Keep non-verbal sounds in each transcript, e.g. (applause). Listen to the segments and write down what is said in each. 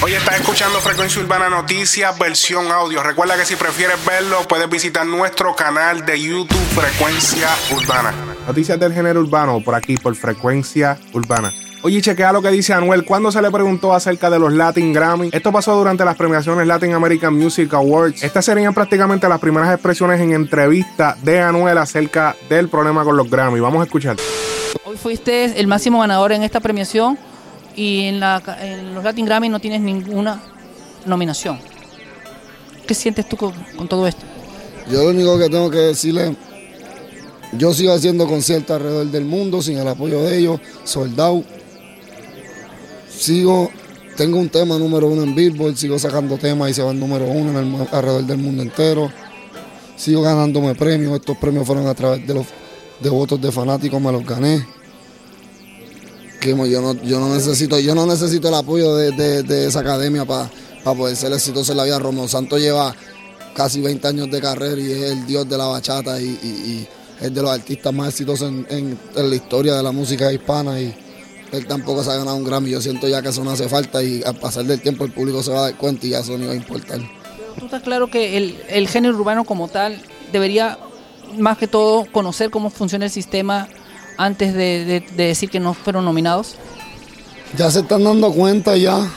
Hoy estás escuchando Frecuencia Urbana Noticias, versión audio. Recuerda que si prefieres verlo, puedes visitar nuestro canal de YouTube Frecuencia Urbana. Noticias del género urbano por aquí, por Frecuencia Urbana. Oye, chequea lo que dice Anuel. Cuando se le preguntó acerca de los Latin Grammy? Esto pasó durante las premiaciones Latin American Music Awards. Estas serían prácticamente las primeras expresiones en entrevista de Anuel acerca del problema con los Grammy. Vamos a escuchar. Hoy fuiste el máximo ganador en esta premiación y en, la, en los Latin Grammy no tienes ninguna nominación. ¿Qué sientes tú con, todo esto? Yo lo único que tengo que decirle, yo sigo haciendo conciertos alrededor del mundo sin el apoyo de ellos, soldado. Sigo, tengo un tema número uno en Billboard, sigo sacando temas y se van número uno en el alrededor del mundo entero. Sigo ganándome premios, estos premios fueron a través de los de votos de fanáticos, me los gané. Yo no, yo no necesito, yo no necesito el apoyo de, esa academia para poder ser exitoso en la vida. Romeo Santos lleva casi 20 años de carrera y es el dios de la bachata y, es de los artistas más exitosos en, la historia de la música hispana y él tampoco se ha ganado un Grammy. Yo siento ya que eso no hace falta y al pasar del tiempo el público se va a dar cuenta y ya eso no va a importar. ¿Tú estás claro que el género urbano como tal debería más que todo conocer cómo funciona el sistema antes de, de- de decir que no fueron nominados? Ya se están dando cuenta ya.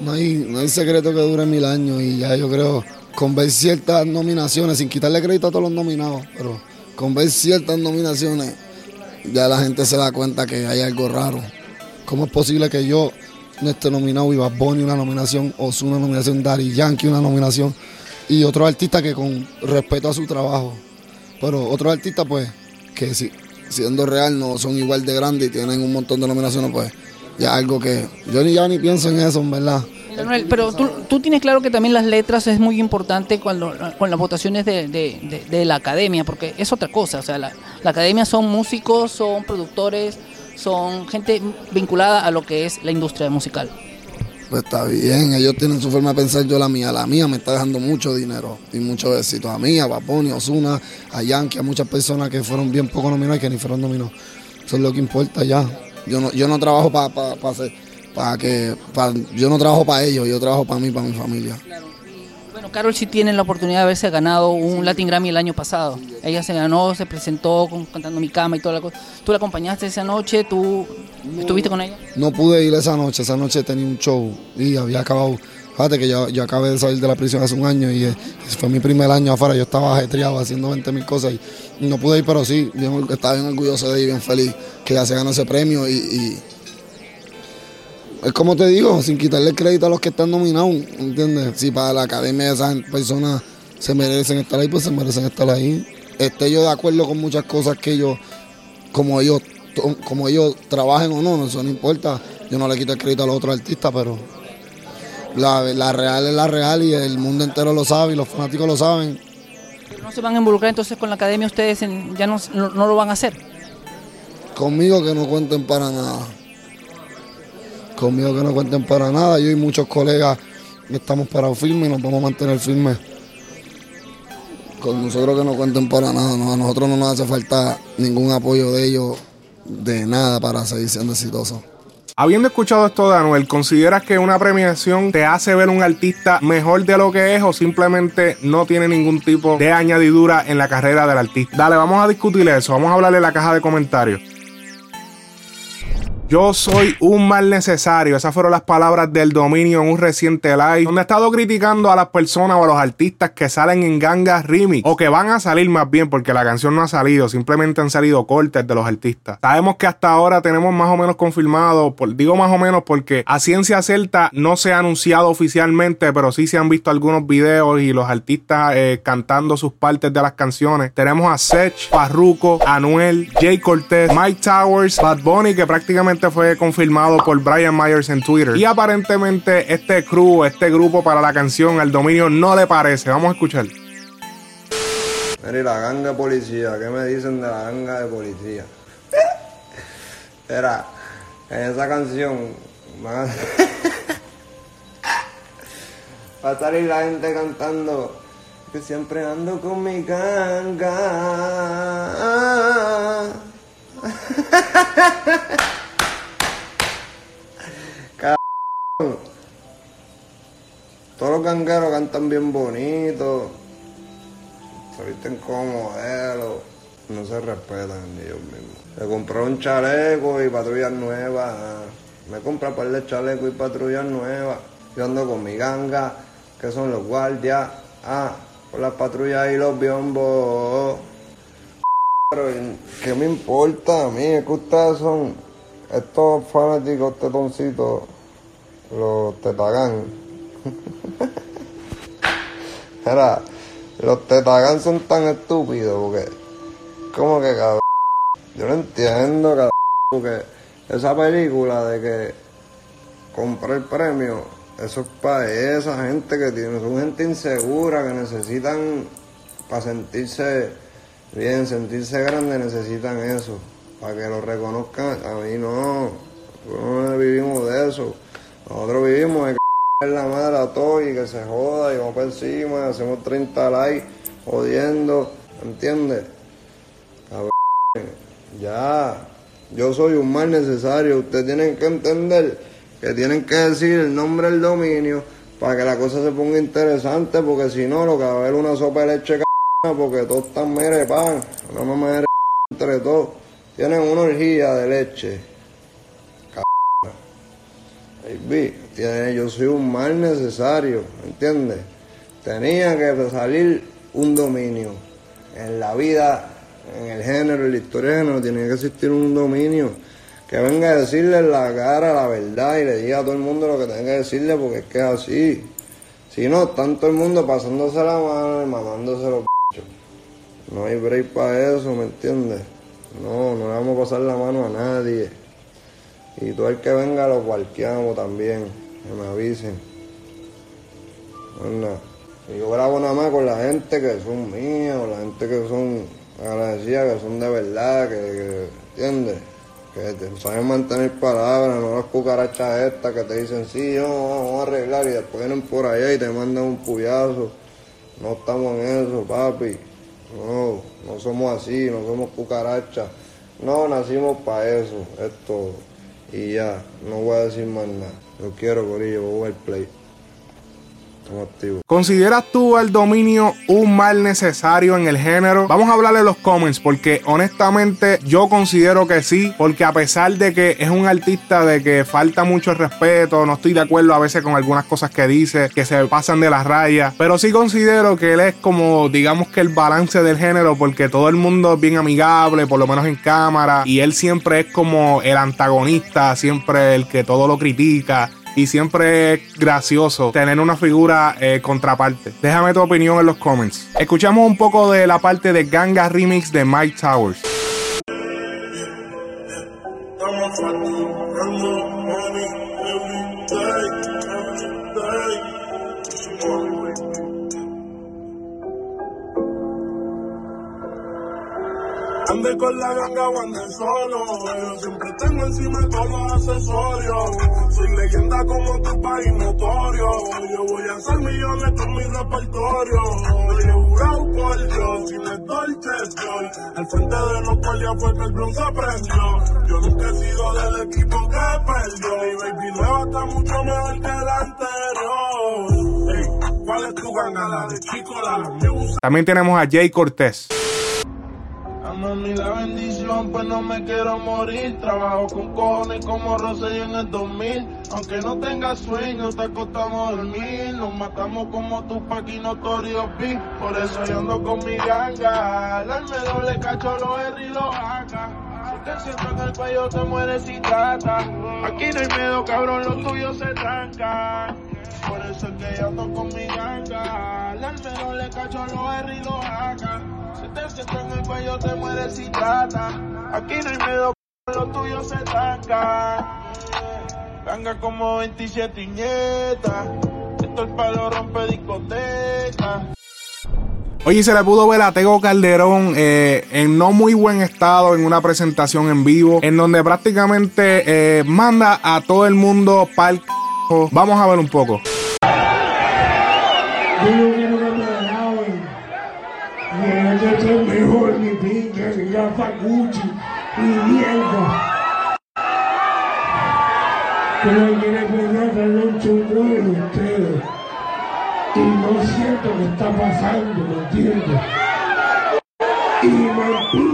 No hay, no hay secreto que dure mil años y ya yo creo con ver ciertas nominaciones, sin quitarle crédito a todos los nominados, pero con ver ciertas nominaciones ya la gente se da cuenta que hay algo raro. ¿Cómo es posible que yo no esté nominado y Bad una nominación, o una nominación, Daddy Yankee una nominación y otros artistas que con respeto a su trabajo, pero otros artistas pues que si, siendo real no son igual de grandes y tienen un montón de nominaciones pues ya algo que yo ni ya ni pienso en eso en verdad. Pero tú, tú tienes claro que también las letras es muy importante cuando, con las votaciones de, de- de- de la academia, porque es otra cosa. O sea, la, la academia son músicos, son productores, son gente vinculada a lo que es la industria musical. Pues está bien, ellos tienen su forma de pensar, yo la mía. La mía me está dejando mucho dinero y mucho éxito. A mí, a Baboni, a Osuna, a Yankee, a muchas personas que fueron bien poco nominadas y que ni fueron nominados. Eso es lo que importa ya. Yo no, yo no trabajo para pa, hacer- pa que, yo no trabajo para ellos, yo trabajo para mí, para mi familia. Carol sí tiene la oportunidad de haberse ganado un Latin Grammy el año pasado. Ella se ganó, se presentó con- cantando Mi Cama y toda la cosa. Tú la acompañaste esa noche, tú estuviste con ella. No pude ir esa noche, esa noche tenía un show y había acabado. Fíjate que yo, yo acabé de salir de la prisión hace un año y eh, fue mi primer año afuera. Yo estaba ajetreado haciendo 20 mil cosas y no pude ir, pero sí, bien estaba bien orgulloso de y bien feliz que ya se ganó ese premio. Y es como te digo, sin quitarle crédito a los que están nominados, ¿entiendes? Si para la academia esas personas se merecen estar ahí, pues se merecen estar ahí. Esté yo de acuerdo con muchas cosas que ellos como ellos como ellos trabajen o no, no, eso no importa. Yo no le quito el crédito a los otros artistas, pero la, la real es la real y el mundo entero lo sabe y los fanáticos lo saben. No se van a involucrar entonces con la academia ustedes, en- ya no, no lo van a hacer. Conmigo que no cuenten para nada. Conmigo que no cuenten para nada. Yo y muchos colegas estamos parados firmes y nos vamos a mantener firmes. Con nosotros que no cuenten para nada. A nosotros no nos hace falta ningún apoyo de ellos, de nada, para seguir siendo exitosos. Habiendo escuchado esto de Anuel, ¿consideras que una premiación te hace ver un artista mejor de lo que es o simplemente no tiene ningún tipo de añadidura en la carrera del artista? Dale, vamos a discutir eso, vamos a hablarle en la caja de comentarios. Yo soy un mal necesario. Esas fueron las palabras del dominio en un reciente live. Donde ha estado criticando a las personas o a los artistas que salen en gangas remix. O que van a salir más bien porque la canción no ha salido. Simplemente han salido cortes de los artistas. Sabemos que hasta ahora tenemos más o menos confirmado. digo más o menos porque a ciencia cierta no se ha anunciado oficialmente. Pero sí se han visto algunos videos y los artistas eh, cantando sus partes de las canciones. Tenemos a Sech, Farruko, Anuel, Jay Cortez, Mike Towers, Bad Bunny que prácticamente fue confirmado por Brian Myers en Twitter. Y aparentemente este crew, este grupo para la canción, el dominio no le parece. Vamos a escuchar. Mira, la ganga de policía, ¿qué me dicen de la ganga de policía? (laughs) Mira, en esa canción (laughs) va a salir la gente cantando que siempre ando con mi ganga. (laughs) los cantan bien bonito, se visten como modelos, no se respetan ellos mismos. Se compró un chaleco y patrullas nuevas. Me compré un par de chalecos y patrullas nuevas. Yo ando con mi ganga, que son los guardias. Ah, con las patrullas y los biombos. Pero, ¿qué me importa a mí? Es que ustedes son estos fanáticos tetoncitos, los tetagán. (laughs) Era, los tetagán son tan estúpidos porque, como que cabrón, yo no entiendo cabrón, porque esa película de que compré el premio, eso es para esa gente que tiene, son gente insegura que necesitan, para sentirse bien, sentirse grande, necesitan eso, para que lo reconozcan. A mí no, no vivimos de eso, nosotros vivimos de la madre a todo y que se joda y vamos por encima, hacemos 30 likes, jodiendo, ¿entiendes? Ya, yo soy un mal necesario, ustedes tienen que entender que tienen que decir el nombre del dominio para que la cosa se ponga interesante, porque si no, lo que va a haber una sopa de leche porque todos están mere pan, una mamá de entre todos, tienen una orgía de leche. Yo soy un mal necesario, ¿entiendes? Tenía que salir un dominio. En la vida, en el género, en la historia del género, tiene que existir un dominio que venga a decirle la cara la verdad y le diga a todo el mundo lo que tenga que decirle porque es que es así. Si no, están todo el mundo pasándose la mano y mamándose los bichos. No hay break para eso, ¿me entiendes? No, no le vamos a pasar la mano a nadie. Y todo el que venga lo cualquiamos también, que me avisen. No es nada. Y yo grabo nada más con la gente que son mías, o la gente que son agradecidas, que son de verdad, que, que ¿entiendes? Que te saben mantener palabras, no las cucarachas estas que te dicen, sí, yo, vamos a arreglar, y después vienen por allá y te mandan un puyazo. No estamos en eso, papi. No, no somos así, no somos cucarachas. No, nacimos para eso, es todo. Y ya, no voy a decir más nada. Lo quiero, Corillo, voy a jugar play. ¿Consideras tú el dominio un mal necesario en el género? Vamos a hablarle los comments porque honestamente yo considero que sí, porque a pesar de que es un artista de que falta mucho respeto, no estoy de acuerdo a veces con algunas cosas que dice, que se pasan de las rayas, pero sí considero que él es como, digamos que el balance del género, porque todo el mundo es bien amigable, por lo menos en cámara, y él siempre es como el antagonista, siempre el que todo lo critica. Y siempre es gracioso tener una figura eh, contraparte. Déjame tu opinión en los comments. Escuchamos un poco de la parte de Ganga Remix de Mike Towers. Ande con la ganga solo, yo siempre tengo encima todos los accesorios. Soy leyenda como tu país notorio, yo voy a hacer millones con mi repertorio. He jurado por Dios, sin el dolce estoy. Al frente de los guardias fue que el bronce prendió. Yo nunca he sido del equipo que perdió. Mi baby nueva está mucho mejor que la anterior. Ey, ¿cuál es tu ganga? La de chico, la de. También tenemos a Jay Cortés. A mami la bendición, pues no me quiero morir. Trabajo con cojones como Rosselló en el 2000. Aunque no tenga sueño, te acostamos a dormir. Nos matamos como Tupac y Notorious Big. Por eso yo ando con mi ganga. Darme doble cacho, los R y los. Si te siento en el cuello, te mueres si trata. Aquí no hay miedo, cabrón, los tuyos se trancan. Por eso es que yo ando con mi ganga. Darme doble cacho, los R y los AK. Si te siento en el cuello, te mueres si trata. Aquí no hay miedo, los tuyos se trancan. Ganga como 27 iñetas. Esto el palo rompe discoteca. Oye, se le pudo ver a Tego Calderón eh, en no muy buen estado en una presentación en vivo, en donde prácticamente eh, manda a todo el mundo pa'l c***. Vamos a ver un poco. Rafa Gucci, mi mierda. Pero quiere pelear un de ustedes. y no siento que está pasando, ¿me entiendes? Y me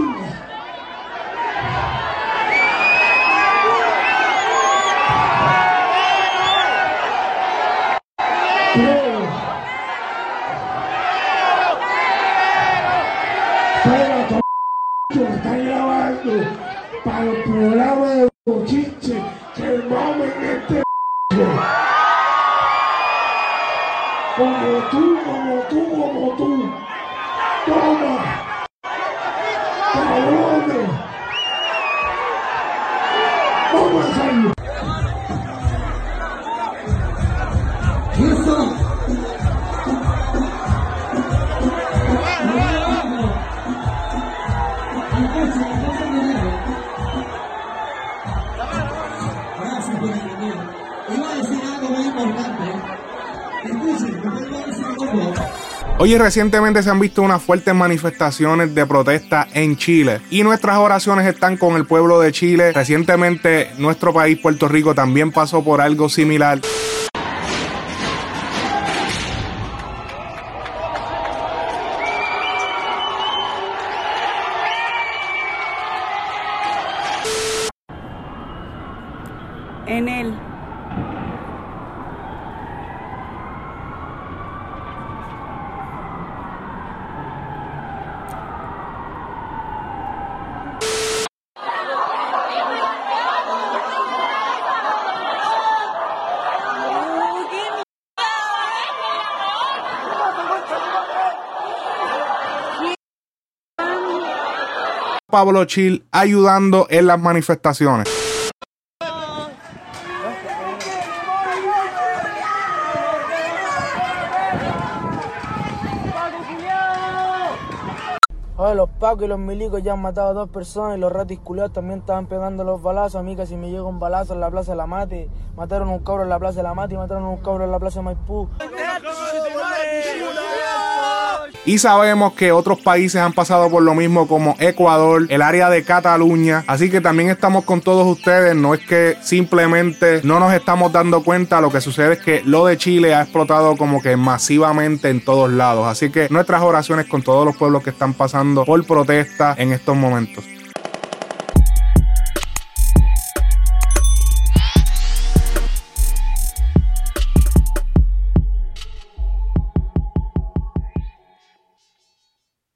de Bochiche que mamen este como tú, Oye, recientemente se han visto unas fuertes manifestaciones de protesta en Chile y nuestras oraciones están con el pueblo de Chile. Recientemente nuestro país, Puerto Rico, también pasó por algo similar. Pablo Chil ayudando en las manifestaciones. Oye, los pacos y los milicos ya han matado a dos personas y los ratis culiados también estaban pegando los balazos. A mí casi me llega un balazo en la Plaza de la Mate. Mataron a un cabro en la Plaza de la Mate y mataron a un cabro en la Plaza de Maipú. Y sabemos que otros países han pasado por lo mismo como Ecuador, el área de Cataluña. Así que también estamos con todos ustedes. No es que simplemente no nos estamos dando cuenta. Lo que sucede es que lo de Chile ha explotado como que masivamente en todos lados. Así que nuestras oraciones con todos los pueblos que están pasando por protesta en estos momentos.